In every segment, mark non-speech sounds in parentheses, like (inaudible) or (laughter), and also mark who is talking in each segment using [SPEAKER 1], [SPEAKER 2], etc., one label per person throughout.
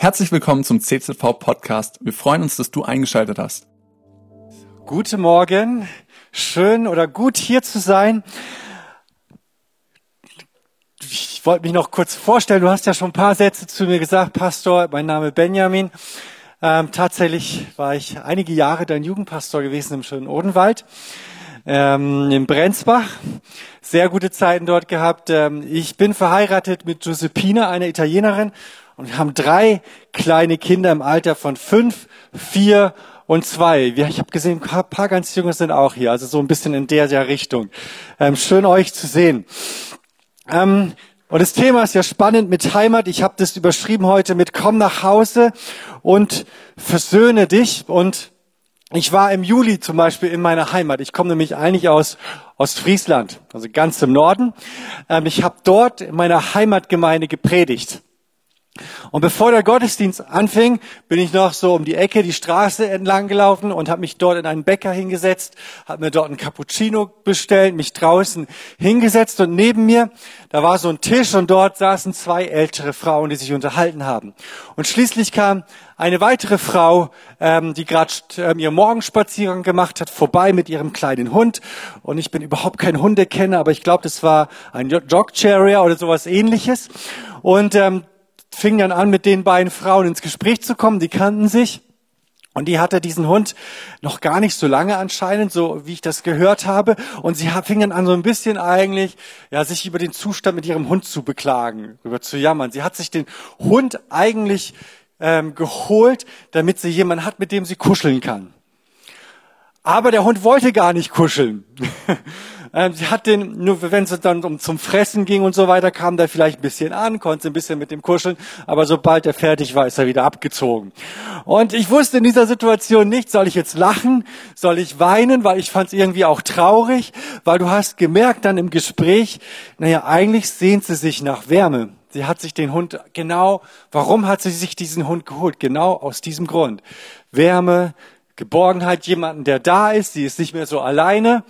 [SPEAKER 1] Herzlich willkommen zum CZV Podcast. Wir freuen uns, dass du eingeschaltet hast.
[SPEAKER 2] Guten Morgen. Schön oder gut hier zu sein. Ich wollte mich noch kurz vorstellen. Du hast ja schon ein paar Sätze zu mir gesagt, Pastor. Mein Name Benjamin. Ähm, tatsächlich war ich einige Jahre dein Jugendpastor gewesen im schönen Odenwald, ähm, in Brenzbach. Sehr gute Zeiten dort gehabt. Ähm, ich bin verheiratet mit Giuseppina, einer Italienerin, und wir haben drei kleine Kinder im Alter von fünf, vier und zwei. Ich habe gesehen, ein paar ganz junge sind auch hier, also so ein bisschen in der, der Richtung. Ähm, schön euch zu sehen. Ähm, und das Thema ist ja spannend mit Heimat. Ich habe das überschrieben heute mit Komm nach Hause und versöhne dich. Und ich war im Juli zum Beispiel in meiner Heimat. Ich komme nämlich eigentlich aus Ostfriesland, also ganz im Norden. Ähm, ich habe dort in meiner Heimatgemeinde gepredigt. Und bevor der Gottesdienst anfing, bin ich noch so um die Ecke die Straße entlang gelaufen und habe mich dort in einen Bäcker hingesetzt, habe mir dort einen Cappuccino bestellt, mich draußen hingesetzt und neben mir, da war so ein Tisch und dort saßen zwei ältere Frauen, die sich unterhalten haben. Und schließlich kam eine weitere Frau, ähm, die gerade ähm, ihr Morgenspaziergang gemacht hat, vorbei mit ihrem kleinen Hund. Und ich bin überhaupt kein Hundekenner, aber ich glaube, das war ein Dog Terrier oder sowas ähnliches. Und ähm, fing dann an, mit den beiden Frauen ins Gespräch zu kommen. Die kannten sich. Und die hatte diesen Hund noch gar nicht so lange anscheinend, so wie ich das gehört habe. Und sie fing dann an, so ein bisschen eigentlich, ja, sich über den Zustand mit ihrem Hund zu beklagen, über zu jammern. Sie hat sich den Hund eigentlich ähm, geholt, damit sie jemanden hat, mit dem sie kuscheln kann. Aber der Hund wollte gar nicht kuscheln. (laughs) Ähm, sie hat den, nur wenn es dann um zum Fressen ging und so weiter, kam der vielleicht ein bisschen an, konnte ein bisschen mit dem kuscheln, aber sobald er fertig war, ist er wieder abgezogen. Und ich wusste in dieser Situation nicht, soll ich jetzt lachen, soll ich weinen, weil ich fand es irgendwie auch traurig, weil du hast gemerkt dann im Gespräch, naja, eigentlich sehnt sie sich nach Wärme. Sie hat sich den Hund genau, warum hat sie sich diesen Hund geholt? Genau aus diesem Grund. Wärme, Geborgenheit, jemanden, der da ist, sie ist nicht mehr so alleine.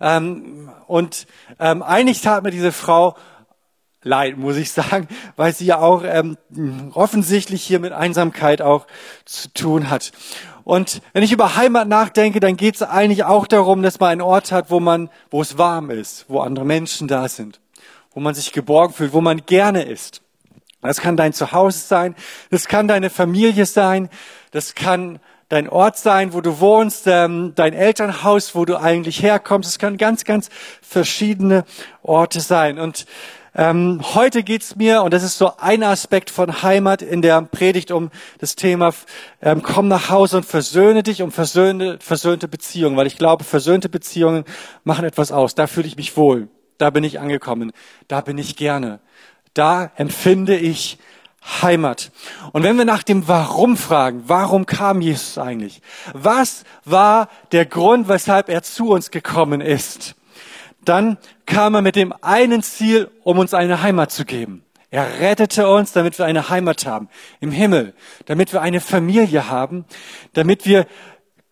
[SPEAKER 2] Ähm, und ähm, eigentlich tat mir diese Frau leid, muss ich sagen, weil sie ja auch ähm, offensichtlich hier mit Einsamkeit auch zu tun hat. Und wenn ich über Heimat nachdenke, dann geht es eigentlich auch darum, dass man einen Ort hat, wo man, wo es warm ist, wo andere Menschen da sind, wo man sich geborgen fühlt, wo man gerne ist. Das kann dein Zuhause sein, das kann deine Familie sein, das kann dein Ort sein, wo du wohnst, ähm, dein Elternhaus, wo du eigentlich herkommst. Es können ganz, ganz verschiedene Orte sein. Und ähm, heute geht's mir, und das ist so ein Aspekt von Heimat in der Predigt, um das Thema ähm, komm nach Hause und versöhne dich, um versöhnte, versöhnte Beziehungen, weil ich glaube, versöhnte Beziehungen machen etwas aus. Da fühle ich mich wohl. Da bin ich angekommen. Da bin ich gerne. Da empfinde ich Heimat. Und wenn wir nach dem Warum fragen, warum kam Jesus eigentlich? Was war der Grund, weshalb er zu uns gekommen ist? Dann kam er mit dem einen Ziel, um uns eine Heimat zu geben. Er rettete uns, damit wir eine Heimat haben im Himmel, damit wir eine Familie haben, damit wir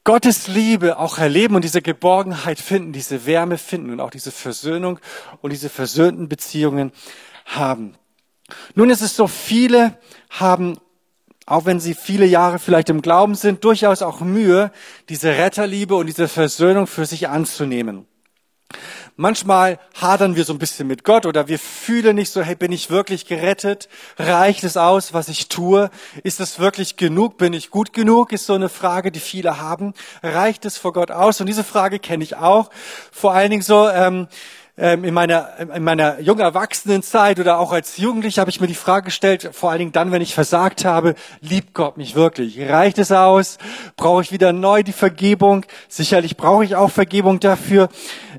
[SPEAKER 2] Gottes Liebe auch erleben und diese Geborgenheit finden, diese Wärme finden und auch diese Versöhnung und diese versöhnten Beziehungen haben. Nun ist es so, viele haben, auch wenn sie viele Jahre vielleicht im Glauben sind, durchaus auch Mühe, diese Retterliebe und diese Versöhnung für sich anzunehmen. Manchmal hadern wir so ein bisschen mit Gott oder wir fühlen nicht so, hey, bin ich wirklich gerettet? Reicht es aus, was ich tue? Ist es wirklich genug? Bin ich gut genug? Ist so eine Frage, die viele haben. Reicht es vor Gott aus? Und diese Frage kenne ich auch. Vor allen Dingen so, ähm, in meiner, in meiner jungen Erwachsenenzeit oder auch als Jugendlicher habe ich mir die Frage gestellt, vor allen Dingen dann, wenn ich versagt habe, liebt Gott mich wirklich? Reicht es aus? Brauche ich wieder neu die Vergebung? Sicherlich brauche ich auch Vergebung dafür.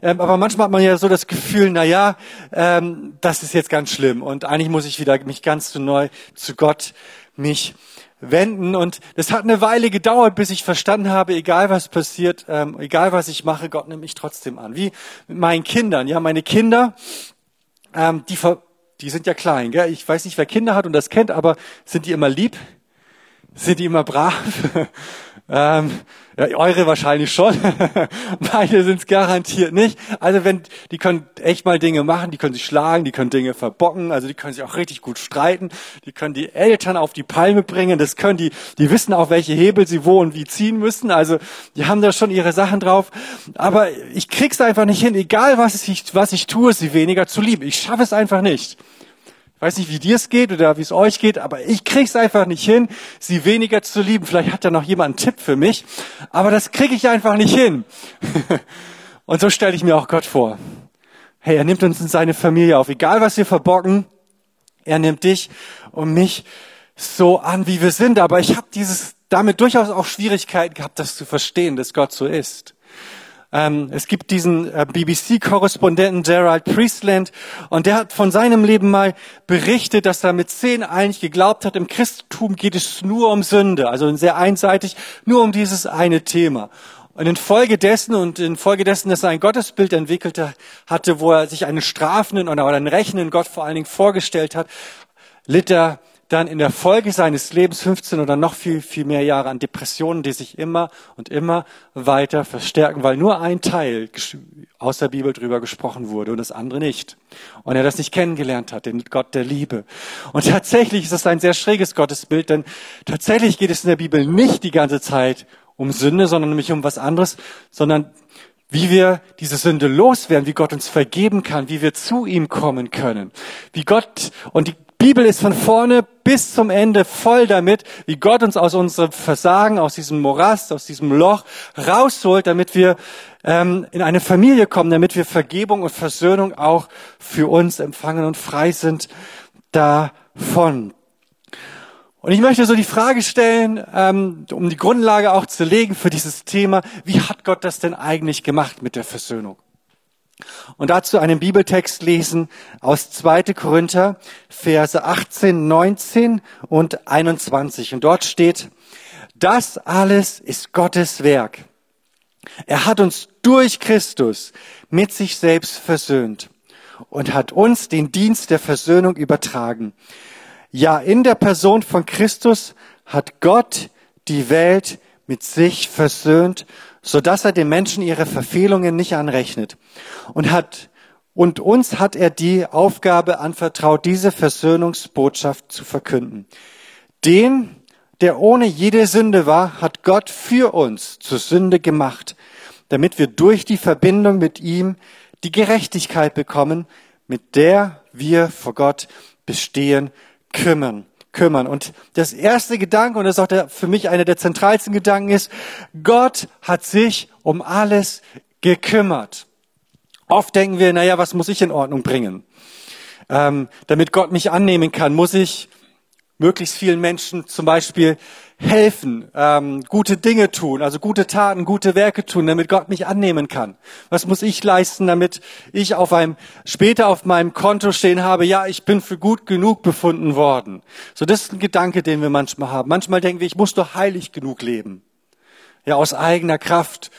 [SPEAKER 2] Ähm, aber manchmal hat man ja so das Gefühl, na ja, ähm, das ist jetzt ganz schlimm und eigentlich muss ich wieder mich ganz zu neu zu Gott mich wenden. Und das hat eine Weile gedauert, bis ich verstanden habe, egal was passiert, ähm, egal was ich mache, Gott nimmt mich trotzdem an. Wie mit meinen Kindern. Ja, meine Kinder, ähm, die, die sind ja klein. Gell? Ich weiß nicht, wer Kinder hat und das kennt, aber sind die immer lieb? Sind die immer brav? (laughs) Ähm, ja, eure wahrscheinlich schon. (laughs) Meine sind es garantiert nicht. Also wenn, die können echt mal Dinge machen, die können sich schlagen, die können Dinge verbocken, also die können sich auch richtig gut streiten, die können die Eltern auf die Palme bringen, das können die, die wissen auch, welche Hebel sie wo und wie ziehen müssen, also die haben da schon ihre Sachen drauf. Aber ich krieg's einfach nicht hin, egal was ich, was ich tue, sie weniger zu lieben. Ich schaffe es einfach nicht weiß nicht, wie dir es geht oder wie es euch geht, aber ich krieg's einfach nicht hin, sie weniger zu lieben. Vielleicht hat ja noch jemand einen Tipp für mich, aber das kriege ich einfach nicht hin. (laughs) Und so stelle ich mir auch Gott vor. Hey, er nimmt uns in seine Familie auf, egal was wir verbocken, er nimmt dich und mich so an, wie wir sind. Aber ich habe dieses damit durchaus auch Schwierigkeiten gehabt, das zu verstehen, dass Gott so ist. Ähm, es gibt diesen äh, BBC-Korrespondenten Gerald Priestland und der hat von seinem Leben mal berichtet, dass er mit zehn eigentlich geglaubt hat, im Christentum geht es nur um Sünde, also sehr einseitig, nur um dieses eine Thema. Und infolgedessen und infolgedessen, dass er ein Gottesbild entwickelt hatte, wo er sich einen strafenden oder einen rächenden Gott vor allen Dingen vorgestellt hat, litt er dann in der Folge seines Lebens 15 oder noch viel, viel mehr Jahre an Depressionen, die sich immer und immer weiter verstärken, weil nur ein Teil aus der Bibel drüber gesprochen wurde und das andere nicht. Und er das nicht kennengelernt hat, den Gott der Liebe. Und tatsächlich ist das ein sehr schräges Gottesbild, denn tatsächlich geht es in der Bibel nicht die ganze Zeit um Sünde, sondern nämlich um was anderes, sondern wie wir diese Sünde loswerden, wie Gott uns vergeben kann, wie wir zu ihm kommen können, wie Gott, und die Bibel ist von vorne bis zum Ende voll damit, wie Gott uns aus unserem Versagen, aus diesem Morast, aus diesem Loch rausholt, damit wir ähm, in eine Familie kommen, damit wir Vergebung und Versöhnung auch für uns empfangen und frei sind davon. Und ich möchte so die Frage stellen, ähm, um die Grundlage auch zu legen für dieses Thema, wie hat Gott das denn eigentlich gemacht mit der Versöhnung? Und dazu einen Bibeltext lesen aus 2. Korinther, Verse 18, 19 und 21. Und dort steht, das alles ist Gottes Werk. Er hat uns durch Christus mit sich selbst versöhnt und hat uns den Dienst der Versöhnung übertragen. Ja, in der Person von Christus hat Gott die Welt mit sich versöhnt so dass er den Menschen ihre Verfehlungen nicht anrechnet. Und hat, und uns hat er die Aufgabe anvertraut, diese Versöhnungsbotschaft zu verkünden. Den, der ohne jede Sünde war, hat Gott für uns zur Sünde gemacht, damit wir durch die Verbindung mit ihm die Gerechtigkeit bekommen, mit der wir vor Gott bestehen kümmern kümmern. Und das erste Gedanke, und das ist auch der, für mich einer der zentralsten Gedanken ist, Gott hat sich um alles gekümmert. Oft denken wir, naja, was muss ich in Ordnung bringen? Ähm, damit Gott mich annehmen kann, muss ich möglichst vielen Menschen zum Beispiel helfen, ähm, gute Dinge tun, also gute Taten, gute Werke tun, damit Gott mich annehmen kann. Was muss ich leisten, damit ich auf einem später auf meinem Konto stehen habe, ja, ich bin für gut genug befunden worden. So, das ist ein Gedanke, den wir manchmal haben. Manchmal denken wir, ich muss doch heilig genug leben, ja, aus eigener Kraft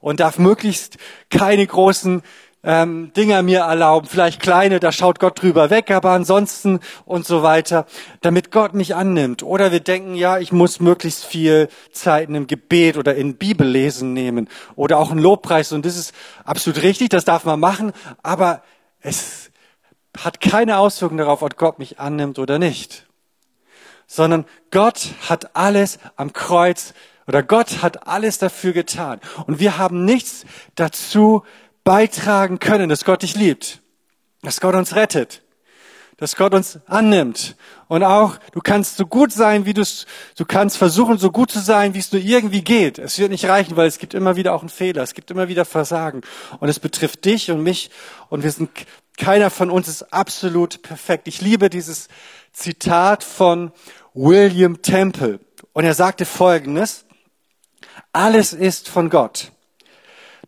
[SPEAKER 2] und darf möglichst keine großen ähm, Dinger mir erlauben, vielleicht kleine, da schaut Gott drüber weg, aber ansonsten und so weiter, damit Gott mich annimmt. Oder wir denken, ja, ich muss möglichst viel Zeit in einem Gebet oder in Bibellesen nehmen oder auch einen Lobpreis. Und das ist absolut richtig, das darf man machen, aber es hat keine Auswirkung darauf, ob Gott mich annimmt oder nicht. Sondern Gott hat alles am Kreuz oder Gott hat alles dafür getan. Und wir haben nichts dazu beitragen können, dass Gott dich liebt, dass Gott uns rettet, dass Gott uns annimmt. Und auch, du kannst so gut sein, wie du es, du kannst versuchen, so gut zu sein, wie es nur irgendwie geht. Es wird nicht reichen, weil es gibt immer wieder auch einen Fehler, es gibt immer wieder Versagen. Und es betrifft dich und mich. Und wir sind, keiner von uns ist absolut perfekt. Ich liebe dieses Zitat von William Temple. Und er sagte Folgendes. Alles ist von Gott.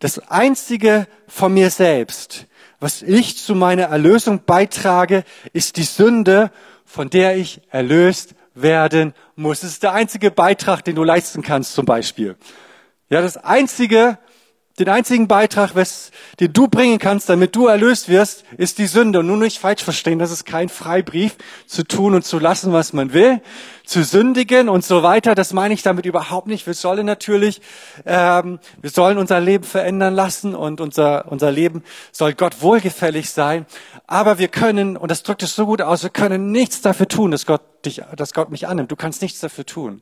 [SPEAKER 2] Das Einzige von mir selbst, was ich zu meiner Erlösung beitrage, ist die Sünde, von der ich erlöst werden muss. Es ist der einzige Beitrag, den du leisten kannst, zum Beispiel. Ja, das Einzige, Den einzigen Beitrag, was, den du bringen kannst, damit du erlöst wirst, ist die Sünde. Und nun nicht falsch verstehen, das ist kein Freibrief zu tun und zu lassen, was man will, zu sündigen und so weiter. Das meine ich damit überhaupt nicht. Wir sollen natürlich, ähm, wir sollen unser Leben verändern lassen und unser, unser Leben soll Gott wohlgefällig sein. Aber wir können, und das drückt es so gut aus, wir können nichts dafür tun, dass Gott dich, dass Gott mich annimmt. Du kannst nichts dafür tun.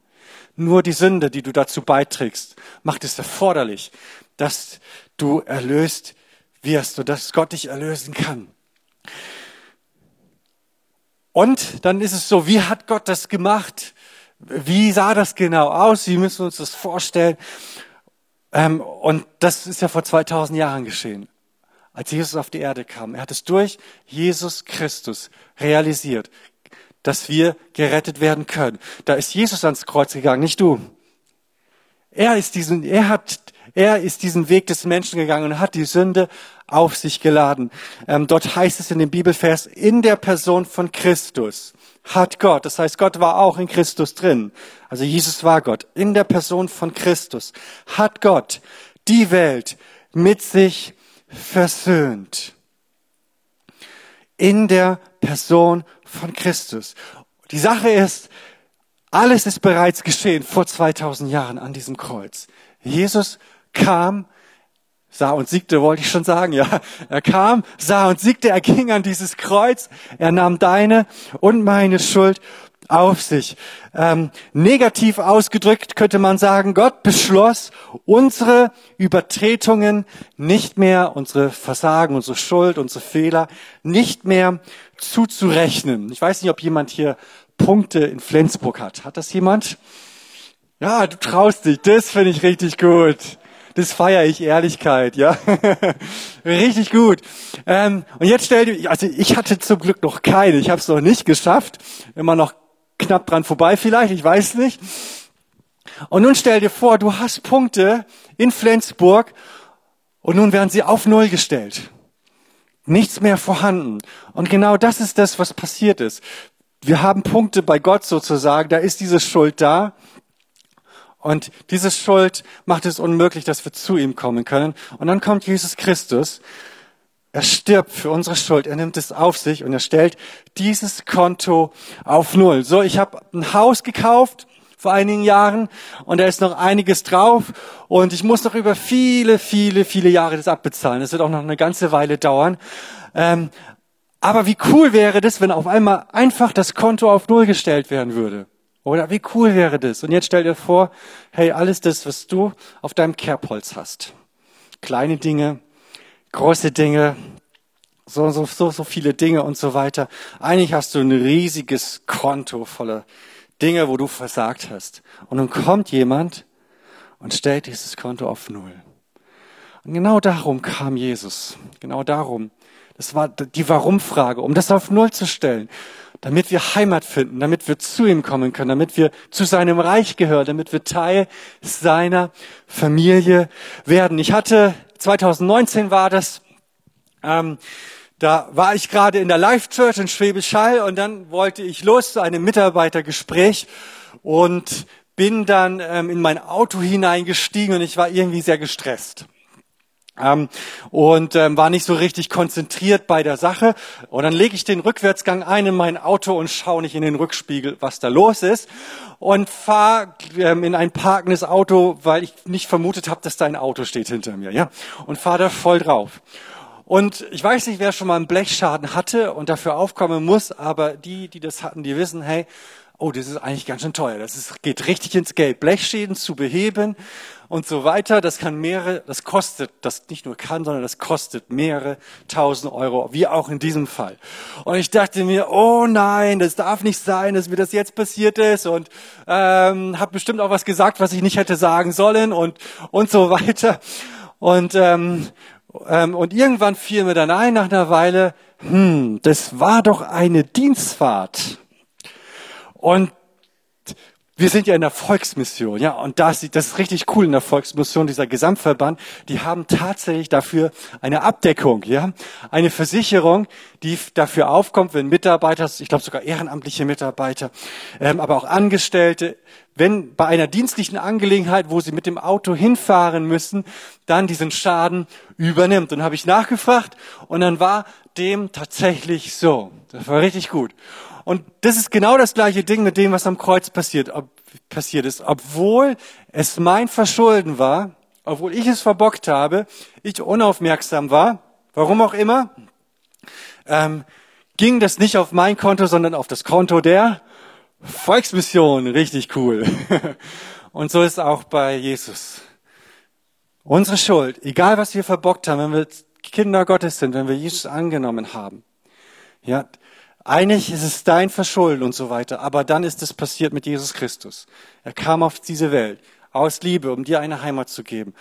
[SPEAKER 2] Nur die Sünde, die du dazu beiträgst, macht es erforderlich, dass du erlöst wirst und dass Gott dich erlösen kann. Und dann ist es so, wie hat Gott das gemacht? Wie sah das genau aus? Wie müssen wir uns das vorstellen? Ähm, und das ist ja vor 2000 Jahren geschehen, als Jesus auf die Erde kam. Er hat es durch Jesus Christus realisiert, dass wir gerettet werden können. Da ist Jesus ans Kreuz gegangen, nicht du. Er ist diesen, er hat er ist diesen Weg des Menschen gegangen und hat die Sünde auf sich geladen. Ähm, dort heißt es in dem Bibelvers, in der Person von Christus hat Gott, das heißt, Gott war auch in Christus drin. Also Jesus war Gott. In der Person von Christus hat Gott die Welt mit sich versöhnt. In der Person von Christus. Die Sache ist, alles ist bereits geschehen vor 2000 Jahren an diesem Kreuz. Jesus kam, sah und siegte, wollte ich schon sagen, ja. Er kam, sah und siegte, er ging an dieses Kreuz, er nahm deine und meine Schuld auf sich. Ähm, negativ ausgedrückt könnte man sagen, Gott beschloss, unsere Übertretungen nicht mehr, unsere Versagen, unsere Schuld, unsere Fehler nicht mehr zuzurechnen. Ich weiß nicht, ob jemand hier Punkte in Flensburg hat. Hat das jemand? Ja, du traust dich. Das finde ich richtig gut das feiere ich, Ehrlichkeit, ja. (laughs) Richtig gut. Ähm, und jetzt stell dir, also ich hatte zum Glück noch keine, ich habe es noch nicht geschafft, immer noch knapp dran vorbei vielleicht, ich weiß nicht. Und nun stell dir vor, du hast Punkte in Flensburg und nun werden sie auf Null gestellt. Nichts mehr vorhanden. Und genau das ist das, was passiert ist. Wir haben Punkte bei Gott sozusagen, da ist diese Schuld da. Und diese Schuld macht es unmöglich, dass wir zu ihm kommen können. Und dann kommt Jesus Christus. Er stirbt für unsere Schuld. Er nimmt es auf sich und er stellt dieses Konto auf Null. So, ich habe ein Haus gekauft vor einigen Jahren und da ist noch einiges drauf und ich muss noch über viele, viele, viele Jahre das abbezahlen. Das wird auch noch eine ganze Weile dauern. Ähm, aber wie cool wäre das, wenn auf einmal einfach das Konto auf Null gestellt werden würde? Oder wie cool wäre das? Und jetzt stell dir vor, hey, alles das, was du auf deinem Kerbholz hast. Kleine Dinge, große Dinge, so, so, so, so viele Dinge und so weiter. Eigentlich hast du ein riesiges Konto voller Dinge, wo du versagt hast. Und nun kommt jemand und stellt dieses Konto auf Null. Und genau darum kam Jesus. Genau darum. Das war die Warum-Frage, um das auf Null zu stellen damit wir Heimat finden, damit wir zu ihm kommen können, damit wir zu seinem Reich gehören, damit wir Teil seiner Familie werden. Ich hatte, 2019 war das, ähm, da war ich gerade in der Life Church in Schwäbisch Hall und dann wollte ich los zu einem Mitarbeitergespräch und bin dann ähm, in mein Auto hineingestiegen und ich war irgendwie sehr gestresst. Ähm, und ähm, war nicht so richtig konzentriert bei der Sache. Und dann lege ich den Rückwärtsgang ein in mein Auto und schaue nicht in den Rückspiegel, was da los ist. Und fahre ähm, in ein parkendes Auto, weil ich nicht vermutet habe, dass da ein Auto steht hinter mir. ja, Und fahre da voll drauf. Und ich weiß nicht, wer schon mal einen Blechschaden hatte und dafür aufkommen muss, aber die, die das hatten, die wissen, hey, oh, das ist eigentlich ganz schön teuer. Das ist, geht richtig ins Geld. Blechschäden zu beheben und so weiter, das kann mehrere, das kostet, das nicht nur kann, sondern das kostet mehrere tausend Euro, wie auch in diesem Fall. Und ich dachte mir, oh nein, das darf nicht sein, dass mir das jetzt passiert ist und ähm, habe bestimmt auch was gesagt, was ich nicht hätte sagen sollen und und so weiter. Und ähm, ähm, und irgendwann fiel mir dann ein nach einer Weile, hm, das war doch eine Dienstfahrt. Und wir sind ja in der Volksmission, ja, und das, das ist richtig cool in der Volksmission, dieser Gesamtverband, die haben tatsächlich dafür eine Abdeckung, ja, eine Versicherung, die dafür aufkommt, wenn Mitarbeiter, ich glaube sogar ehrenamtliche Mitarbeiter, ähm, aber auch Angestellte, wenn bei einer dienstlichen Angelegenheit, wo sie mit dem Auto hinfahren müssen, dann diesen Schaden übernimmt. Und habe ich nachgefragt und dann war dem tatsächlich so. Das war richtig gut. Und das ist genau das gleiche Ding mit dem, was am Kreuz passiert, ob, passiert ist. Obwohl es mein Verschulden war, obwohl ich es verbockt habe, ich unaufmerksam war, warum auch immer, ähm, ging das nicht auf mein Konto, sondern auf das Konto der Volksmission. Richtig cool. (laughs) Und so ist es auch bei Jesus. Unsere Schuld, egal was wir verbockt haben, wenn wir Kinder Gottes sind, wenn wir Jesus angenommen haben, ja, eigentlich ist es dein Verschulden und so weiter, aber dann ist es passiert mit Jesus Christus. Er kam auf diese Welt aus Liebe, um dir eine Heimat zu geben.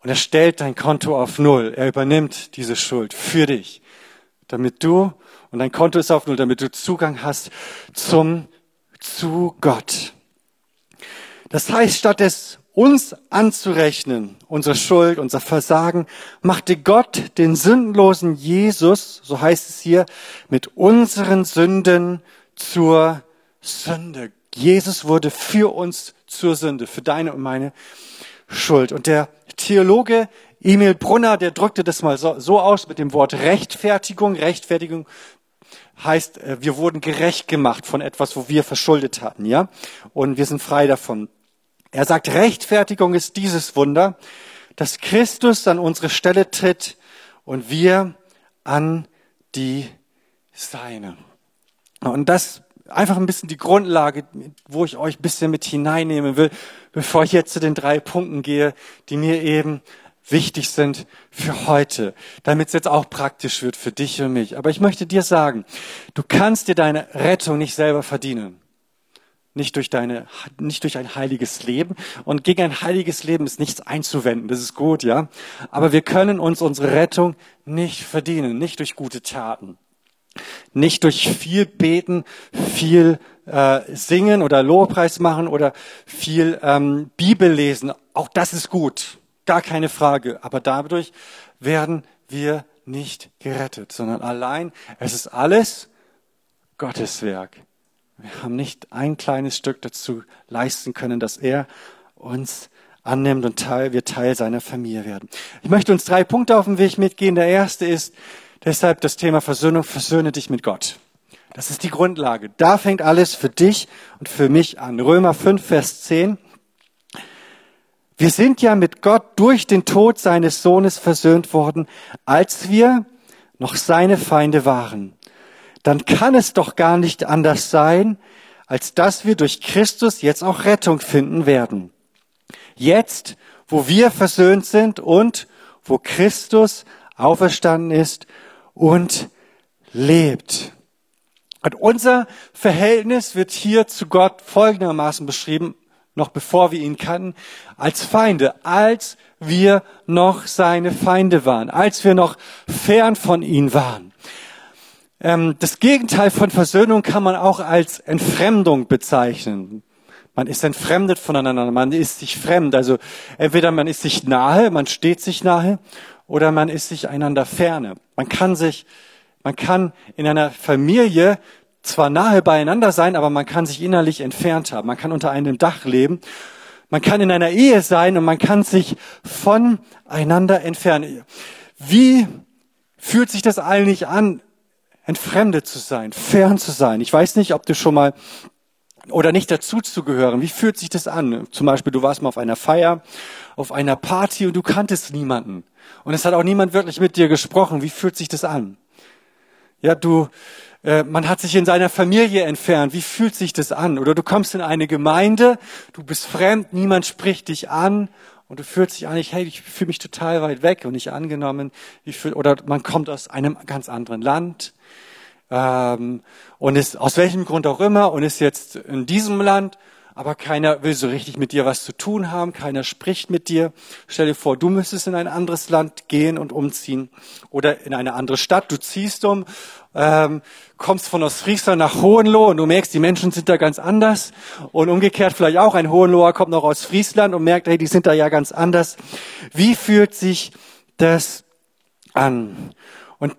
[SPEAKER 2] Und er stellt dein Konto auf Null. Er übernimmt diese Schuld für dich, damit du, und dein Konto ist auf Null, damit du Zugang hast zum, zu Gott. Das heißt, statt es uns anzurechnen, unsere Schuld, unser Versagen, machte Gott den sündenlosen Jesus, so heißt es hier, mit unseren Sünden zur Sünde. Jesus wurde für uns zur Sünde, für deine und meine Schuld. Und der Theologe Emil Brunner, der drückte das mal so, so aus mit dem Wort Rechtfertigung. Rechtfertigung heißt, äh, wir wurden gerecht gemacht von etwas, wo wir verschuldet hatten, ja? Und wir sind frei davon. Er sagt, Rechtfertigung ist dieses Wunder, dass Christus an unsere Stelle tritt und wir an die Seine. Und das einfach ein bisschen die Grundlage, wo ich euch ein bisschen mit hineinnehmen will, bevor ich jetzt zu den drei Punkten gehe, die mir eben wichtig sind für heute, damit es jetzt auch praktisch wird für dich und mich. Aber ich möchte dir sagen, du kannst dir deine Rettung nicht selber verdienen nicht durch deine, nicht durch ein heiliges Leben. Und gegen ein heiliges Leben ist nichts einzuwenden. Das ist gut, ja. Aber wir können uns unsere Rettung nicht verdienen, nicht durch gute Taten. Nicht durch viel beten, viel äh, singen oder Lobpreis machen oder viel ähm, Bibel lesen. Auch das ist gut, gar keine Frage. Aber dadurch werden wir nicht gerettet, sondern allein, es ist alles Gottes Werk. Wir haben nicht ein kleines Stück dazu leisten können, dass er uns annimmt und Teil, wir Teil seiner Familie werden. Ich möchte uns drei Punkte auf den Weg mitgehen. Der erste ist deshalb das Thema Versöhnung. Versöhne dich mit Gott. Das ist die Grundlage. Da fängt alles für dich und für mich an. Römer 5, Vers 10. Wir sind ja mit Gott durch den Tod seines Sohnes versöhnt worden, als wir noch seine Feinde waren dann kann es doch gar nicht anders sein, als dass wir durch Christus jetzt auch Rettung finden werden. Jetzt, wo wir versöhnt sind und wo Christus auferstanden ist und lebt. Und unser Verhältnis wird hier zu Gott folgendermaßen beschrieben, noch bevor wir ihn kannten, als Feinde, als wir noch seine Feinde waren, als wir noch fern von ihm waren. Ähm, das Gegenteil von Versöhnung kann man auch als Entfremdung bezeichnen. Man ist entfremdet voneinander, man ist sich fremd. Also entweder man ist sich nahe, man steht sich nahe, oder man ist sich einander ferne. Man kann sich, man kann in einer Familie zwar nahe beieinander sein, aber man kann sich innerlich entfernt haben. Man kann unter einem Dach leben. Man kann in einer Ehe sein und man kann sich voneinander entfernen. Wie fühlt sich das eigentlich an, entfremdet zu sein, fern zu sein. Ich weiß nicht, ob du schon mal oder nicht dazu zu gehören. Wie fühlt sich das an? Zum Beispiel, du warst mal auf einer Feier, auf einer Party und du kanntest niemanden. Und es hat auch niemand wirklich mit dir gesprochen. Wie fühlt sich das an? Ja, du, äh, man hat sich in seiner Familie entfernt. Wie fühlt sich das an? Oder du kommst in eine Gemeinde, du bist fremd, niemand spricht dich an und du fühlst dich eigentlich, hey, ich fühle mich total weit weg und nicht angenommen. Fühl, oder man kommt aus einem ganz anderen Land ähm, und ist aus welchem Grund auch immer und ist jetzt in diesem Land aber keiner will so richtig mit dir was zu tun haben, keiner spricht mit dir. Stell dir vor, du müsstest in ein anderes Land gehen und umziehen oder in eine andere Stadt. Du ziehst um, ähm, kommst von Ostfriesland nach Hohenlohe und du merkst, die Menschen sind da ganz anders. Und umgekehrt vielleicht auch, ein Hohenloher kommt noch aus Friesland und merkt, hey, die sind da ja ganz anders. Wie fühlt sich das an? Und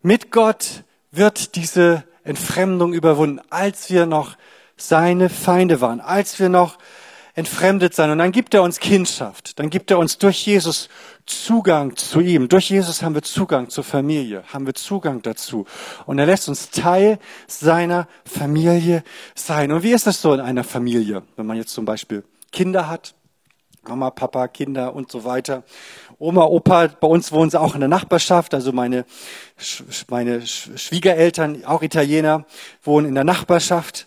[SPEAKER 2] mit Gott wird diese Entfremdung überwunden, als wir noch seine Feinde waren, als wir noch entfremdet sein. Und dann gibt er uns Kindschaft. Dann gibt er uns durch Jesus Zugang zu ihm. Durch Jesus haben wir Zugang zur Familie, haben wir Zugang dazu. Und er lässt uns Teil seiner Familie sein. Und wie ist das so in einer Familie, wenn man jetzt zum Beispiel Kinder hat? Mama, Papa, Kinder und so weiter. Oma, Opa, bei uns wohnen sie auch in der Nachbarschaft. Also meine, meine Schwiegereltern, auch Italiener, wohnen in der Nachbarschaft.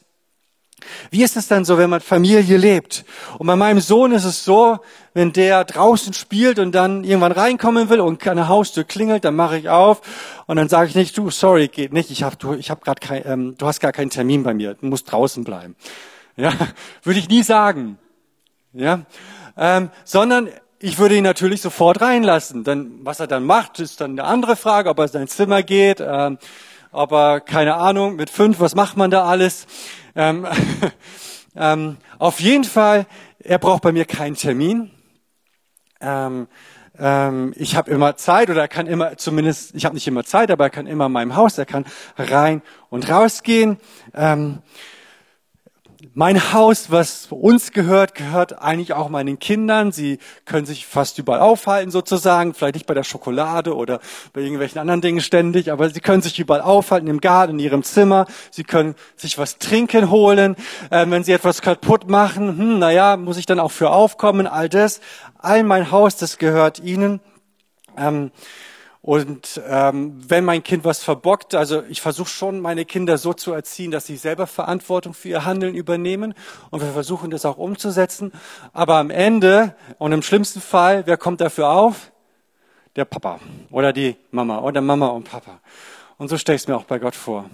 [SPEAKER 2] Wie ist es dann so, wenn man Familie lebt? Und bei meinem Sohn ist es so, wenn der draußen spielt und dann irgendwann reinkommen will und der Haustür klingelt, dann mache ich auf und dann sage ich nicht, du, sorry, geht nicht, ich habe du, ich hab grad kein, ähm, du hast gar keinen Termin bei mir, du musst draußen bleiben. Ja, (laughs) würde ich nie sagen. Ja, ähm, sondern ich würde ihn natürlich sofort reinlassen. Dann, was er dann macht, ist dann eine andere Frage, ob er in sein Zimmer geht, ähm, ob er, keine Ahnung, mit fünf, was macht man da alles? Ähm, (laughs) ähm, auf jeden Fall, er braucht bei mir keinen Termin. Ähm, ähm, ich habe immer Zeit oder er kann immer, zumindest, ich habe nicht immer Zeit, aber er kann immer in meinem Haus, er kann rein und rausgehen. Ähm, mein Haus, was uns gehört, gehört eigentlich auch meinen Kindern. Sie können sich fast überall aufhalten sozusagen, vielleicht nicht bei der Schokolade oder bei irgendwelchen anderen Dingen ständig, aber sie können sich überall aufhalten, im Garten, in ihrem Zimmer. Sie können sich was trinken holen. Ähm, wenn sie etwas kaputt machen, hm, naja, muss ich dann auch für aufkommen, all das. All mein Haus, das gehört ihnen. Ähm, und ähm, wenn mein Kind was verbockt, also ich versuche schon, meine Kinder so zu erziehen, dass sie selber Verantwortung für ihr Handeln übernehmen. Und wir versuchen das auch umzusetzen. Aber am Ende und im schlimmsten Fall, wer kommt dafür auf? Der Papa oder die Mama oder Mama und Papa. Und so stelle ich es mir auch bei Gott vor.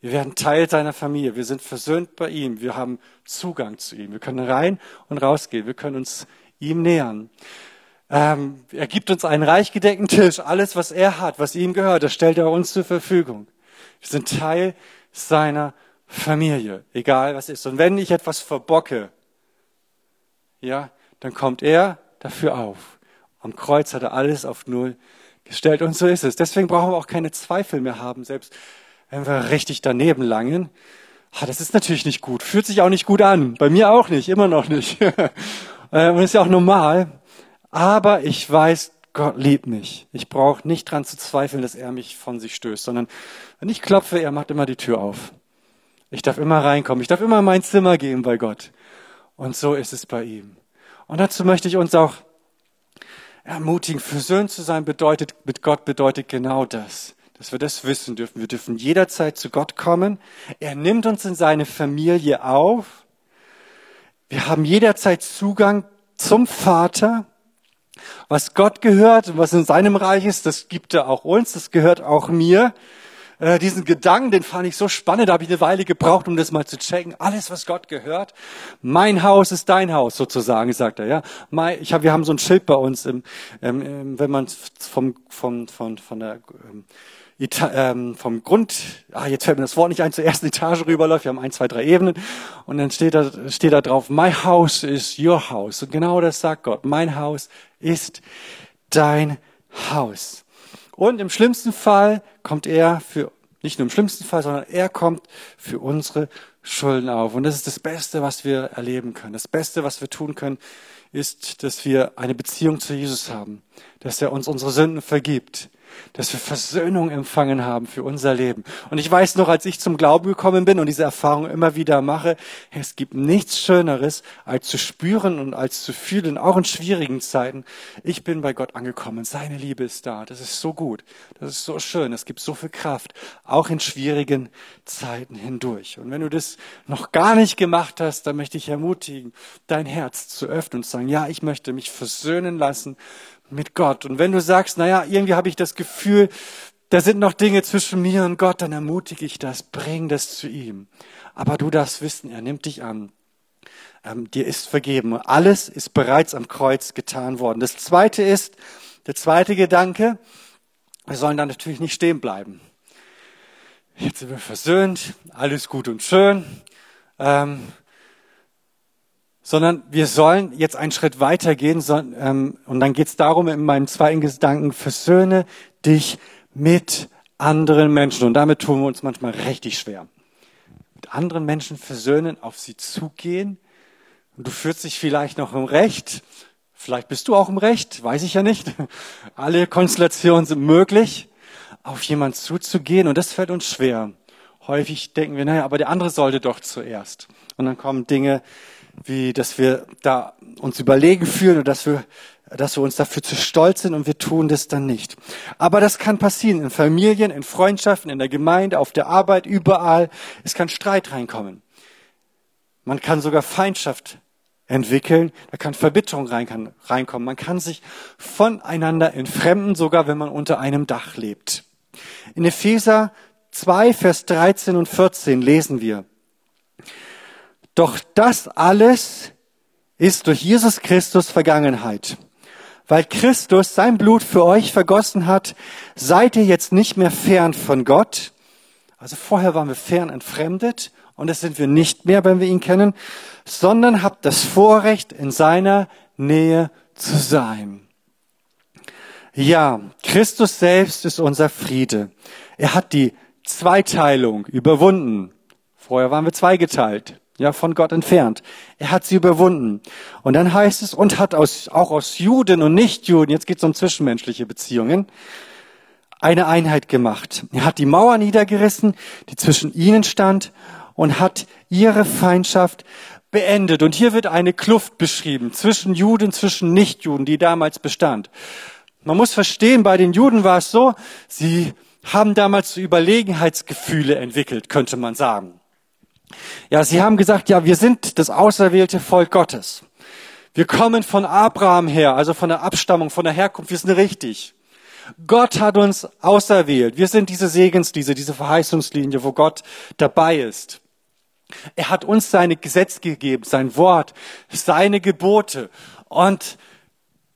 [SPEAKER 2] Wir werden Teil seiner Familie. Wir sind versöhnt bei ihm. Wir haben Zugang zu ihm. Wir können rein und rausgehen. Wir können uns ihm nähern. Ähm, er gibt uns einen reich gedeckten Tisch. Alles, was er hat, was ihm gehört, das stellt er uns zur Verfügung. Wir sind Teil seiner Familie, egal was ist. Und wenn ich etwas verbocke, ja, dann kommt er dafür auf. Am Kreuz hat er alles auf Null gestellt und so ist es. Deswegen brauchen wir auch keine Zweifel mehr haben, selbst wenn wir richtig daneben langen. Ah, das ist natürlich nicht gut, fühlt sich auch nicht gut an. Bei mir auch nicht, immer noch nicht. (laughs) Äh, und ist ja auch normal. Aber ich weiß, Gott liebt mich. Ich brauche nicht dran zu zweifeln, dass er mich von sich stößt, sondern wenn ich klopfe, er macht immer die Tür auf. Ich darf immer reinkommen. Ich darf immer in mein Zimmer gehen bei Gott. Und so ist es bei ihm. Und dazu möchte ich uns auch ermutigen. Versöhnt zu sein bedeutet, mit Gott bedeutet genau das. Dass wir das wissen dürfen. Wir dürfen jederzeit zu Gott kommen. Er nimmt uns in seine Familie auf. Wir haben jederzeit Zugang zum Vater. Was Gott gehört und was in seinem Reich ist, das gibt er auch uns, das gehört auch mir. Äh, diesen Gedanken, den fand ich so spannend, da habe ich eine Weile gebraucht, um das mal zu checken. Alles, was Gott gehört, mein Haus ist dein Haus sozusagen, sagt er. Ja, mein, ich hab, wir haben so ein Schild bei uns, im, ähm, wenn man vom, vom, von, von der ähm, Eta ähm, vom Grund, ah, jetzt fällt mir das Wort nicht ein, zur ersten Etage rüberläuft. Wir haben ein, zwei, drei Ebenen. Und dann steht da, steht da drauf, my house is your house. Und genau das sagt Gott. Mein Haus ist dein Haus. Und im schlimmsten Fall kommt er für, nicht nur im schlimmsten Fall, sondern er kommt für unsere Schulden auf. Und das ist das Beste, was wir erleben können. Das Beste, was wir tun können, ist, dass wir eine Beziehung zu Jesus haben, dass er uns unsere Sünden vergibt, dass wir Versöhnung empfangen haben für unser Leben. Und ich weiß noch, als ich zum Glauben gekommen bin und diese Erfahrung immer wieder mache, es gibt nichts Schöneres, als zu spüren und als zu fühlen, auch in schwierigen Zeiten. Ich bin bei Gott angekommen. Seine Liebe ist da. Das ist so gut. Das ist so schön. Es gibt so viel Kraft, auch in schwierigen Zeiten hindurch. Und wenn du das noch gar nicht gemacht hast, dann möchte ich ermutigen, dein Herz zu öffnen und zu sagen, ja, ich möchte mich versöhnen lassen mit Gott. Und wenn du sagst, naja, irgendwie habe ich das Gefühl, da sind noch Dinge zwischen mir und Gott, dann ermutige ich das, bring das zu ihm. Aber du darfst wissen, er nimmt dich an. ähm, dir ist vergeben. Alles ist bereits am Kreuz getan worden. Das zweite ist, der zweite Gedanke, wir sollen da natürlich nicht stehen bleiben. Jetzt sind wir versöhnt, alles gut und schön. Ähm, sondern wir sollen jetzt einen Schritt weitergehen. Ähm, und dann geht es darum, in meinem zweiten Gedanken, versöhne dich mit anderen Menschen. Und damit tun wir uns manchmal richtig schwer. Mit anderen Menschen versöhnen, auf sie zugehen. Und du fühlst dich vielleicht noch im Recht. Vielleicht bist du auch im Recht, weiß ich ja nicht. (laughs) Alle Konstellationen sind möglich, auf jemand zuzugehen. Und das fällt uns schwer. Häufig denken wir, naja, aber der andere sollte doch zuerst. Und dann kommen Dinge, wie, dass wir da uns überlegen fühlen und dass wir, dass wir uns dafür zu stolz sind und wir tun das dann nicht. Aber das kann passieren in Familien, in Freundschaften, in der Gemeinde, auf der Arbeit, überall. Es kann Streit reinkommen. Man kann sogar Feindschaft entwickeln, da kann Verbitterung reinkommen. Man kann sich voneinander entfremden, sogar wenn man unter einem Dach lebt. In Epheser 2, Vers 13 und 14 lesen wir, doch das alles ist durch Jesus Christus Vergangenheit. Weil Christus sein Blut für euch vergossen hat, seid ihr jetzt nicht mehr fern von Gott. Also vorher waren wir fern entfremdet und das sind wir nicht mehr, wenn wir ihn kennen, sondern habt das Vorrecht, in seiner Nähe zu sein. Ja, Christus selbst ist unser Friede. Er hat die Zweiteilung überwunden. Vorher waren wir zweigeteilt ja, von Gott entfernt. Er hat sie überwunden. Und dann heißt es, und hat aus, auch aus Juden und Nichtjuden, jetzt geht es um zwischenmenschliche Beziehungen, eine Einheit gemacht. Er hat die Mauer niedergerissen, die zwischen ihnen stand, und hat ihre Feindschaft beendet. Und hier wird eine Kluft beschrieben zwischen Juden, zwischen Nichtjuden, die damals bestand. Man muss verstehen, bei den Juden war es so, sie haben damals so Überlegenheitsgefühle entwickelt, könnte man sagen. Ja, sie haben gesagt, ja, wir sind das auserwählte Volk Gottes. Wir kommen von Abraham her, also von der Abstammung, von der Herkunft, wir sind richtig. Gott hat uns auserwählt. Wir sind diese Segenslinie, diese Verheißungslinie, wo Gott dabei ist. Er hat uns seine Gesetze gegeben, sein Wort, seine Gebote. Und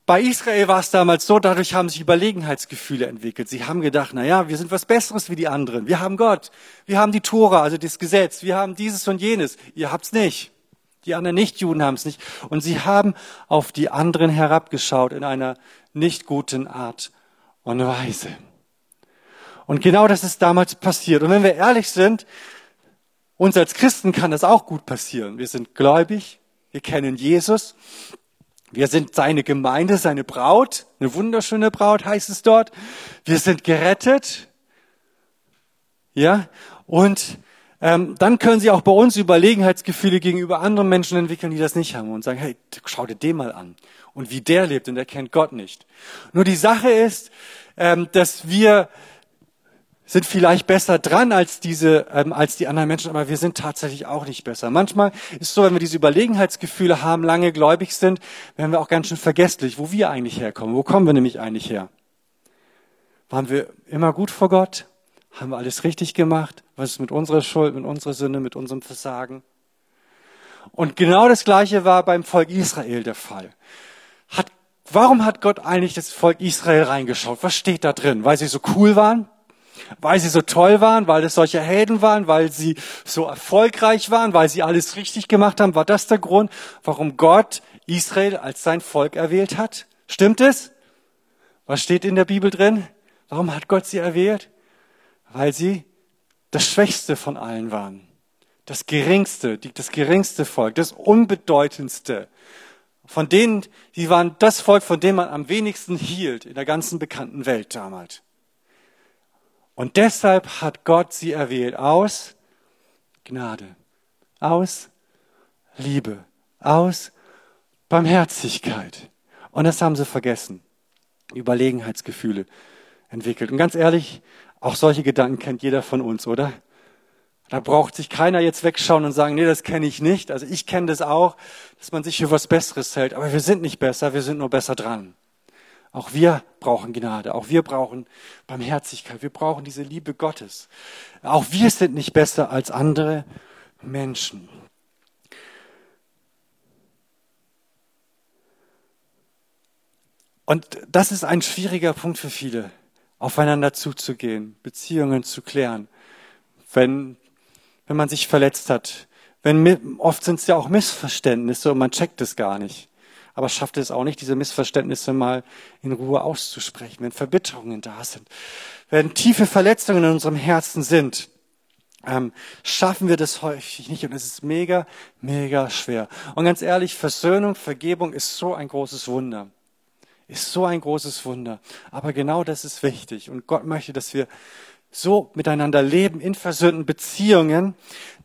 [SPEAKER 2] bei Israel war es damals so, dadurch haben sich Überlegenheitsgefühle entwickelt. Sie haben gedacht, na ja, wir sind was Besseres wie die anderen. Wir haben Gott. Wir haben die Tora, also das Gesetz. Wir haben dieses und jenes. Ihr habt's nicht. Die anderen Nichtjuden haben es nicht. Und sie haben auf die anderen herabgeschaut in einer nicht guten Art und Weise. Und genau das ist damals passiert. Und wenn wir ehrlich sind, uns als Christen kann das auch gut passieren. Wir sind gläubig, wir kennen Jesus wir sind seine Gemeinde, seine Braut, eine wunderschöne Braut heißt es dort. Wir sind gerettet. Ja, und ähm, dann können sie auch bei uns Überlegenheitsgefühle gegenüber anderen Menschen entwickeln, die das nicht haben und sagen, hey, schau dir den mal an. Und wie der lebt und er kennt Gott nicht. Nur die Sache ist, ähm, dass wir sind vielleicht besser dran als diese, ähm, als die anderen Menschen, aber wir sind tatsächlich auch nicht besser. Manchmal ist es so, wenn wir diese Überlegenheitsgefühle haben, lange gläubig sind, werden wir auch ganz schön vergesslich, wo wir eigentlich herkommen. Wo kommen wir nämlich eigentlich her? Waren wir immer gut vor Gott? Haben wir alles richtig gemacht? Was ist mit unserer Schuld, mit unserer Sünde, mit unserem Versagen? Und genau das Gleiche war beim Volk Israel der Fall. Hat, warum hat Gott eigentlich das Volk Israel reingeschaut? Was steht da drin? Weil sie so cool waren? Weil sie so toll waren, weil es solche Helden waren, weil sie so erfolgreich waren, weil sie alles richtig gemacht haben. War das der Grund, warum Gott Israel als sein Volk erwählt hat? Stimmt es? Was steht in der Bibel drin? Warum hat Gott sie erwählt? Weil sie das Schwächste von allen waren. Das geringste, das geringste Volk, das unbedeutendste. Von denen, die waren das Volk, von dem man am wenigsten hielt in der ganzen bekannten Welt damals. Und deshalb hat Gott sie erwählt aus Gnade, aus Liebe, aus Barmherzigkeit. Und das haben sie vergessen. Überlegenheitsgefühle entwickelt. Und ganz ehrlich, auch solche Gedanken kennt jeder von uns, oder? Da braucht sich keiner jetzt wegschauen und sagen, nee, das kenne ich nicht. Also ich kenne das auch, dass man sich für was Besseres hält. Aber wir sind nicht besser, wir sind nur besser dran. Auch wir brauchen Gnade, auch wir brauchen Barmherzigkeit, wir brauchen diese Liebe Gottes. Auch wir sind nicht besser als andere Menschen. Und das ist ein schwieriger Punkt für viele, aufeinander zuzugehen, Beziehungen zu klären, wenn, wenn man sich verletzt hat. Wenn, oft sind es ja auch Missverständnisse und man checkt es gar nicht. Aber schafft es auch nicht, diese Missverständnisse mal in Ruhe auszusprechen, wenn Verbitterungen da sind, wenn tiefe Verletzungen in unserem Herzen sind, ähm, schaffen wir das häufig nicht und es ist mega, mega schwer. Und ganz ehrlich, Versöhnung, Vergebung ist so ein großes Wunder. Ist so ein großes Wunder. Aber genau das ist wichtig. Und Gott möchte, dass wir so miteinander leben in versöhnten Beziehungen,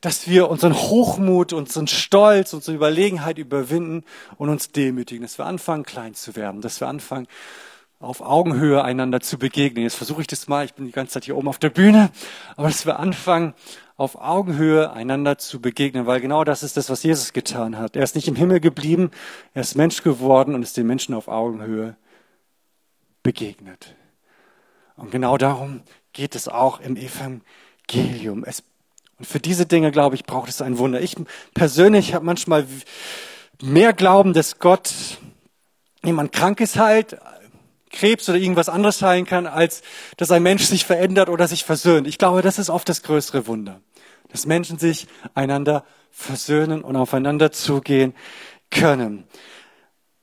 [SPEAKER 2] dass wir unseren Hochmut, unseren Stolz, unsere Überlegenheit überwinden und uns demütigen, dass wir anfangen, klein zu werden, dass wir anfangen, auf Augenhöhe einander zu begegnen. Jetzt versuche ich das mal, ich bin die ganze Zeit hier oben auf der Bühne, aber dass wir anfangen, auf Augenhöhe einander zu begegnen, weil genau das ist das, was Jesus getan hat. Er ist nicht im Himmel geblieben, er ist Mensch geworden und ist den Menschen auf Augenhöhe begegnet. Und genau darum geht es auch im Evangelium. Es, und für diese Dinge, glaube ich, braucht es ein Wunder. Ich persönlich habe manchmal mehr Glauben, dass Gott jemand Krankes heilt, Krebs oder irgendwas anderes heilen kann, als dass ein Mensch sich verändert oder sich versöhnt. Ich glaube, das ist oft das größere Wunder, dass Menschen sich einander versöhnen und aufeinander zugehen können.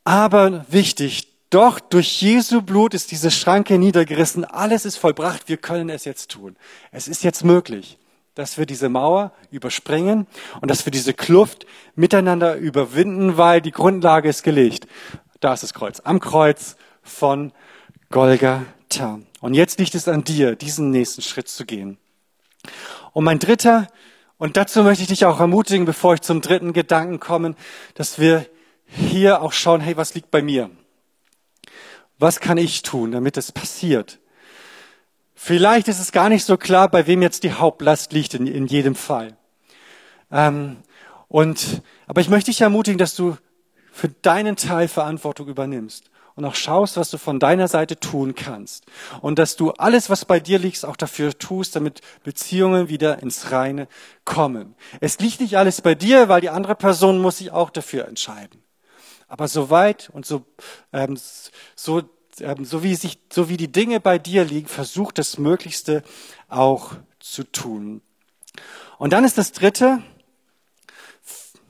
[SPEAKER 2] Aber wichtig, doch durch Jesu Blut ist diese Schranke niedergerissen. Alles ist vollbracht. Wir können es jetzt tun. Es ist jetzt möglich, dass wir diese Mauer überspringen und dass wir diese Kluft miteinander überwinden, weil die Grundlage ist gelegt. Da ist das Kreuz. Am Kreuz von Golgatha. Und jetzt liegt es an dir, diesen nächsten Schritt zu gehen. Und mein dritter, und dazu möchte ich dich auch ermutigen, bevor ich zum dritten Gedanken komme, dass wir hier auch schauen, hey, was liegt bei mir? Was kann ich tun, damit es passiert? Vielleicht ist es gar nicht so klar, bei wem jetzt die Hauptlast liegt in, in jedem Fall. Ähm, und, aber ich möchte dich ermutigen, dass du für deinen Teil Verantwortung übernimmst und auch schaust, was du von deiner Seite tun kannst. Und dass du alles, was bei dir liegt, auch dafür tust, damit Beziehungen wieder ins Reine kommen. Es liegt nicht alles bei dir, weil die andere Person muss sich auch dafür entscheiden. Aber so weit und so, ähm, so, ähm, so, wie sich, so wie die Dinge bei dir liegen, versuch das Möglichste auch zu tun. Und dann ist das Dritte,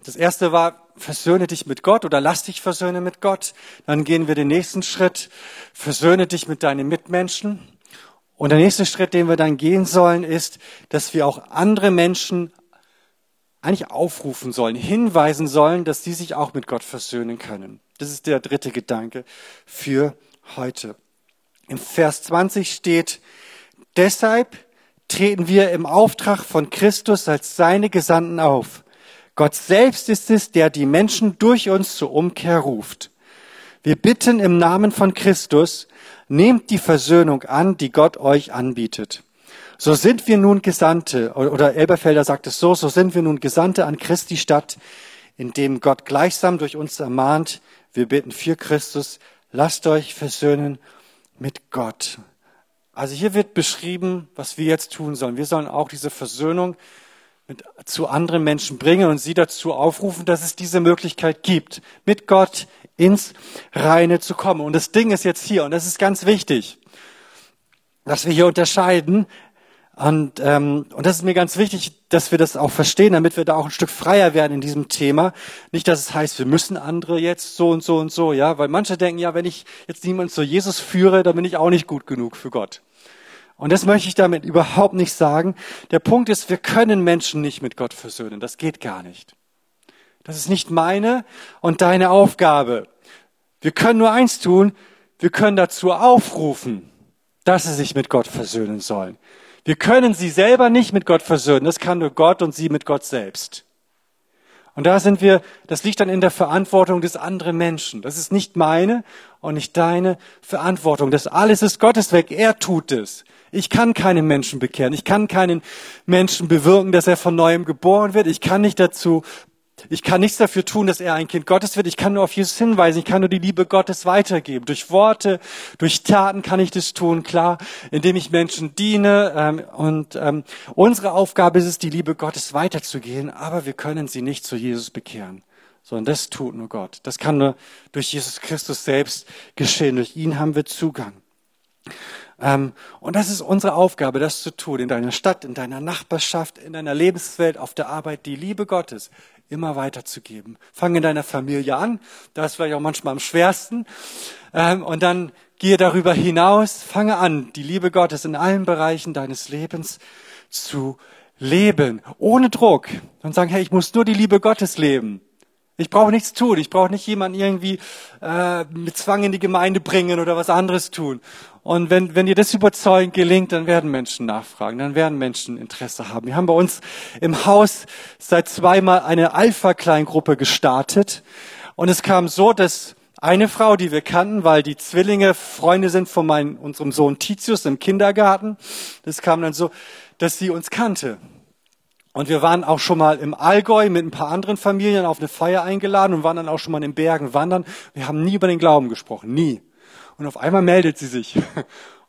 [SPEAKER 2] das Erste war, versöhne dich mit Gott oder lass dich versöhnen mit Gott. Dann gehen wir den nächsten Schritt, versöhne dich mit deinen Mitmenschen. Und der nächste Schritt, den wir dann gehen sollen, ist, dass wir auch andere Menschen eigentlich aufrufen sollen, hinweisen sollen, dass sie sich auch mit Gott versöhnen können. Das ist der dritte Gedanke für heute. Im Vers 20 steht, deshalb treten wir im Auftrag von Christus als seine Gesandten auf. Gott selbst ist es, der die Menschen durch uns zur Umkehr ruft. Wir bitten im Namen von Christus, nehmt die Versöhnung an, die Gott euch anbietet. So sind wir nun Gesandte, oder Elberfelder sagt es so, so sind wir nun Gesandte an Christi Stadt, in dem Gott gleichsam durch uns ermahnt, wir beten für Christus, lasst euch versöhnen mit Gott. Also hier wird beschrieben, was wir jetzt tun sollen. Wir sollen auch diese Versöhnung mit, zu anderen Menschen bringen und sie dazu aufrufen, dass es diese Möglichkeit gibt, mit Gott ins Reine zu kommen. Und das Ding ist jetzt hier, und das ist ganz wichtig, dass wir hier unterscheiden, und, ähm, und das ist mir ganz wichtig, dass wir das auch verstehen, damit wir da auch ein Stück freier werden in diesem Thema. Nicht, dass es heißt, wir müssen andere jetzt so und so und so, ja, weil manche denken, ja, wenn ich jetzt niemanden zu Jesus führe, dann bin ich auch nicht gut genug für Gott. Und das möchte ich damit überhaupt nicht sagen. Der Punkt ist, wir können Menschen nicht mit Gott versöhnen. Das geht gar nicht. Das ist nicht meine und deine Aufgabe. Wir können nur eins tun, wir können dazu aufrufen, dass sie sich mit Gott versöhnen sollen. Wir können sie selber nicht mit Gott versöhnen. Das kann nur Gott und sie mit Gott selbst. Und da sind wir, das liegt dann in der Verantwortung des anderen Menschen. Das ist nicht meine und nicht deine Verantwortung. Das alles ist Gottes Weg. Er tut es. Ich kann keinen Menschen bekehren. Ich kann keinen Menschen bewirken, dass er von neuem geboren wird. Ich kann nicht dazu ich kann nichts dafür tun, dass er ein Kind Gottes wird. Ich kann nur auf Jesus hinweisen. Ich kann nur die Liebe Gottes weitergeben. Durch Worte, durch Taten kann ich das tun, klar, indem ich Menschen diene. Ähm, und ähm, unsere Aufgabe ist es, die Liebe Gottes weiterzugehen. Aber wir können sie nicht zu Jesus bekehren, sondern das tut nur Gott. Das kann nur durch Jesus Christus selbst geschehen. Durch ihn haben wir Zugang. Ähm, und das ist unsere Aufgabe, das zu tun, in deiner Stadt, in deiner Nachbarschaft, in deiner Lebenswelt, auf der Arbeit, die Liebe Gottes immer weiterzugeben. Fang in deiner Familie an, da ist vielleicht auch manchmal am schwersten. Ähm, und dann gehe darüber hinaus, fange an, die Liebe Gottes in allen Bereichen deines Lebens zu leben, ohne Druck. Und sagen, hey, ich muss nur die Liebe Gottes leben. Ich brauche nichts tun. Ich brauche nicht jemanden irgendwie äh, mit Zwang in die Gemeinde bringen oder was anderes tun. Und wenn, wenn dir das überzeugend gelingt, dann werden Menschen nachfragen, dann werden Menschen Interesse haben. Wir haben bei uns im Haus seit zweimal eine Alpha-Kleingruppe gestartet. Und es kam so, dass eine Frau, die wir kannten, weil die Zwillinge Freunde sind von meinem, unserem Sohn Titius im Kindergarten, das kam dann so, dass sie uns kannte. Und wir waren auch schon mal im Allgäu mit ein paar anderen Familien auf eine Feier eingeladen und waren dann auch schon mal in den Bergen wandern. Wir haben nie über den Glauben gesprochen, nie. Und auf einmal meldet sie sich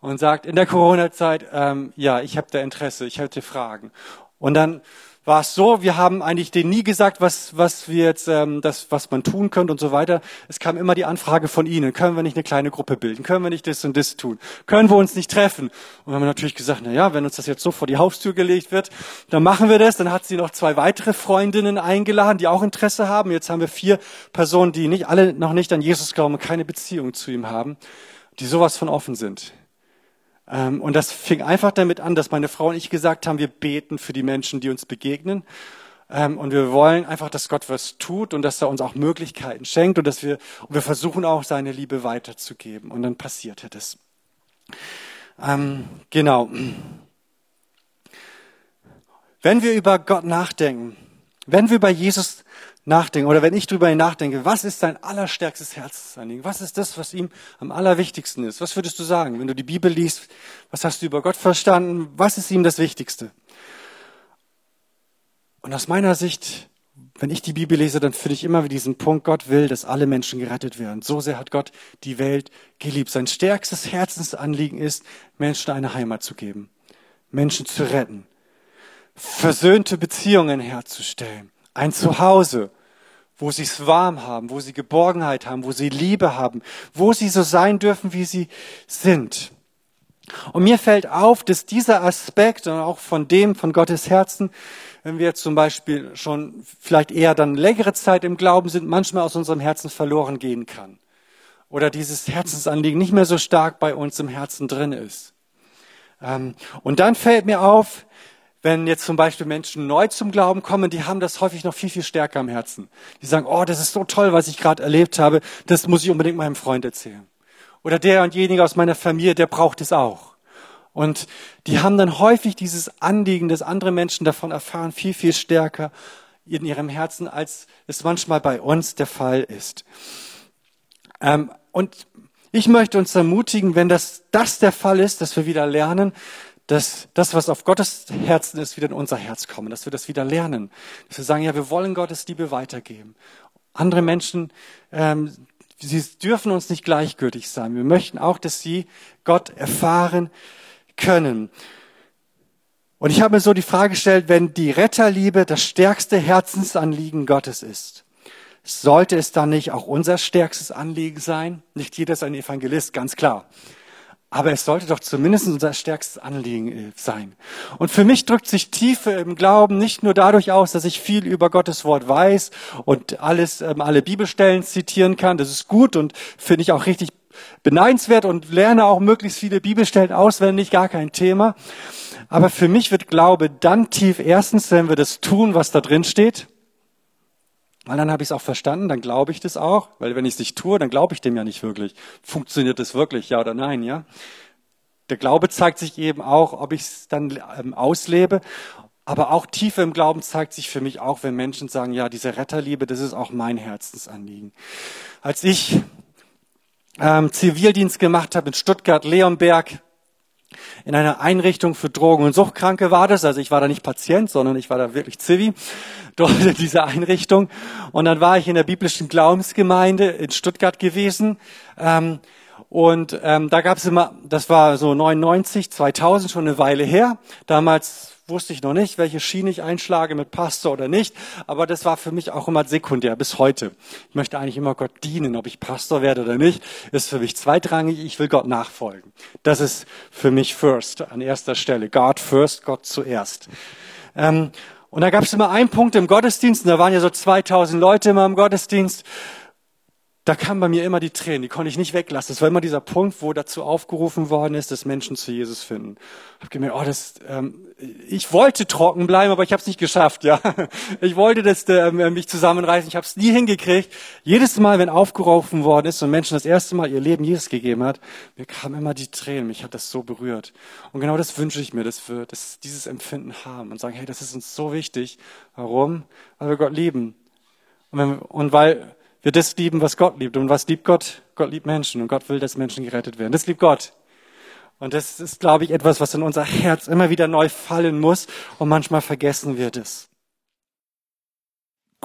[SPEAKER 2] und sagt in der Corona-Zeit, ähm, ja, ich habe da Interesse, ich hätte Fragen. Und dann war es so, wir haben eigentlich denen nie gesagt, was, was wir jetzt, ähm, das, was man tun könnte und so weiter. Es kam immer die Anfrage von ihnen, können wir nicht eine kleine Gruppe bilden? Können wir nicht das und das tun? Können wir uns nicht treffen? Und wir haben natürlich gesagt, na ja, wenn uns das jetzt so vor die Haustür gelegt wird, dann machen wir das. Dann hat sie noch zwei weitere Freundinnen eingeladen, die auch Interesse haben. Jetzt haben wir vier Personen, die nicht alle noch nicht an Jesus glauben und keine Beziehung zu ihm haben, die sowas von offen sind. Ähm, und das fing einfach damit an, dass meine Frau und ich gesagt haben, wir beten für die Menschen, die uns begegnen. Ähm, und wir wollen einfach, dass Gott was tut und dass er uns auch Möglichkeiten schenkt und dass wir, und wir versuchen auch seine Liebe weiterzugeben. Und dann passierte das. Ähm, genau. Wenn wir über Gott nachdenken, wenn wir über Jesus nachdenken oder wenn ich darüber nachdenke, was ist dein allerstärkstes Herzensanliegen? Was ist das, was ihm am allerwichtigsten ist? Was würdest du sagen, wenn du die Bibel liest? Was hast du über Gott verstanden? Was ist ihm das Wichtigste? Und aus meiner Sicht, wenn ich die Bibel lese, dann finde ich immer wieder diesen Punkt, Gott will, dass alle Menschen gerettet werden. So sehr hat Gott die Welt geliebt. Sein stärkstes Herzensanliegen ist, Menschen eine Heimat zu geben, Menschen zu retten, versöhnte Beziehungen herzustellen ein Zuhause, wo sie es warm haben, wo sie Geborgenheit haben, wo sie Liebe haben, wo sie so sein dürfen, wie sie sind. Und mir fällt auf, dass dieser Aspekt und auch von dem, von Gottes Herzen, wenn wir zum Beispiel schon vielleicht eher dann längere Zeit im Glauben sind, manchmal aus unserem Herzen verloren gehen kann. Oder dieses Herzensanliegen nicht mehr so stark bei uns im Herzen drin ist. Ähm, und dann fällt mir auf, wenn jetzt zum Beispiel Menschen neu zum Glauben kommen, die haben das häufig noch viel, viel stärker am Herzen. Die sagen, oh, das ist so toll, was ich gerade erlebt habe, das muss ich unbedingt meinem Freund erzählen. Oder der und jenige aus meiner Familie, der braucht es auch. Und die haben dann häufig dieses Anliegen, dass andere Menschen davon erfahren, viel, viel stärker in ihrem Herzen, als es manchmal bei uns der Fall ist. Ähm, und ich möchte uns ermutigen, wenn das, das der Fall ist, dass wir wieder lernen, dass das, was auf Gottes Herzen ist, wieder in unser Herz kommen, dass wir das wieder lernen, dass wir sagen, ja, wir wollen Gottes Liebe weitergeben. Andere Menschen, ähm, sie dürfen uns nicht gleichgültig sein. Wir möchten auch, dass sie Gott erfahren können. Und ich habe mir so die Frage gestellt, wenn die Retterliebe das stärkste Herzensanliegen Gottes ist, sollte es dann nicht auch unser stärkstes Anliegen sein? Nicht jeder ist ein Evangelist, ganz klar. Aber es sollte doch zumindest unser stärkstes Anliegen äh, sein. Und für mich drückt sich Tiefe im Glauben nicht nur dadurch aus, dass ich viel über Gottes Wort weiß und alles, ähm, alle Bibelstellen zitieren kann. Das ist gut und finde ich auch richtig beneidenswert und lerne auch möglichst viele Bibelstellen auswendig, gar kein Thema. Aber für mich wird Glaube dann tief erstens, wenn wir das tun, was da drin steht. Weil dann habe ich es auch verstanden, dann glaube ich das auch, weil wenn ich es nicht tue, dann glaube ich dem ja nicht wirklich. Funktioniert das wirklich, ja oder nein, ja? Der Glaube zeigt sich eben auch, ob ich es dann ähm, auslebe. Aber auch Tiefe im Glauben zeigt sich für mich auch, wenn Menschen sagen, ja, diese Retterliebe, das ist auch mein Herzensanliegen. Als ich ähm, Zivildienst gemacht habe in Stuttgart, Leonberg, in einer Einrichtung für Drogen- und Suchtkranke war das. Also ich war da nicht Patient, sondern ich war da wirklich Zivi dort in dieser Einrichtung. Und dann war ich in der biblischen Glaubensgemeinde in Stuttgart gewesen. Ähm, und ähm, da gab es immer, das war so 99, 2000, schon eine Weile her. Damals wusste ich noch nicht, welche Schiene ich einschlage mit Pastor oder nicht. Aber das war für mich auch immer sekundär bis heute. Ich möchte eigentlich immer Gott dienen, ob ich Pastor werde oder nicht, ist für mich zweitrangig. Ich will Gott nachfolgen. Das ist für mich first, an erster Stelle. God first, Gott zuerst. Ähm, und da gab es immer einen Punkt im Gottesdienst, und da waren ja so 2000 Leute immer im Gottesdienst da kamen bei mir immer die Tränen, die konnte ich nicht weglassen. Es war immer dieser Punkt, wo dazu aufgerufen worden ist, dass Menschen zu Jesus finden. Ich habe gemerkt, oh, das, ähm, ich wollte trocken bleiben, aber ich habe es nicht geschafft. Ja, (laughs) ich wollte das, äh, mich zusammenreißen, ich habe es nie hingekriegt. Jedes Mal, wenn aufgerufen worden ist und Menschen das erste Mal ihr Leben Jesus gegeben hat, mir kamen immer die Tränen. Mich hat das so berührt. Und genau das wünsche ich mir, dass wir dass dieses Empfinden haben und sagen, hey, das ist uns so wichtig. Warum? Weil wir Gott lieben und, wenn, und weil wir das lieben, was Gott liebt. Und was liebt Gott? Gott liebt Menschen und Gott will, dass Menschen gerettet werden. Das liebt Gott. Und das ist, glaube ich, etwas, was in unser Herz immer wieder neu fallen muss und manchmal vergessen wird es.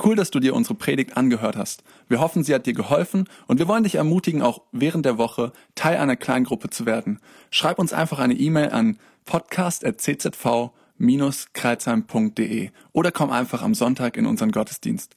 [SPEAKER 1] Cool, dass du dir unsere Predigt angehört hast. Wir hoffen, sie hat dir geholfen und wir wollen dich ermutigen, auch während der Woche Teil einer Kleingruppe zu werden. Schreib uns einfach eine E-Mail an podcast.czv-kreuzheim.de oder komm einfach am Sonntag in unseren Gottesdienst.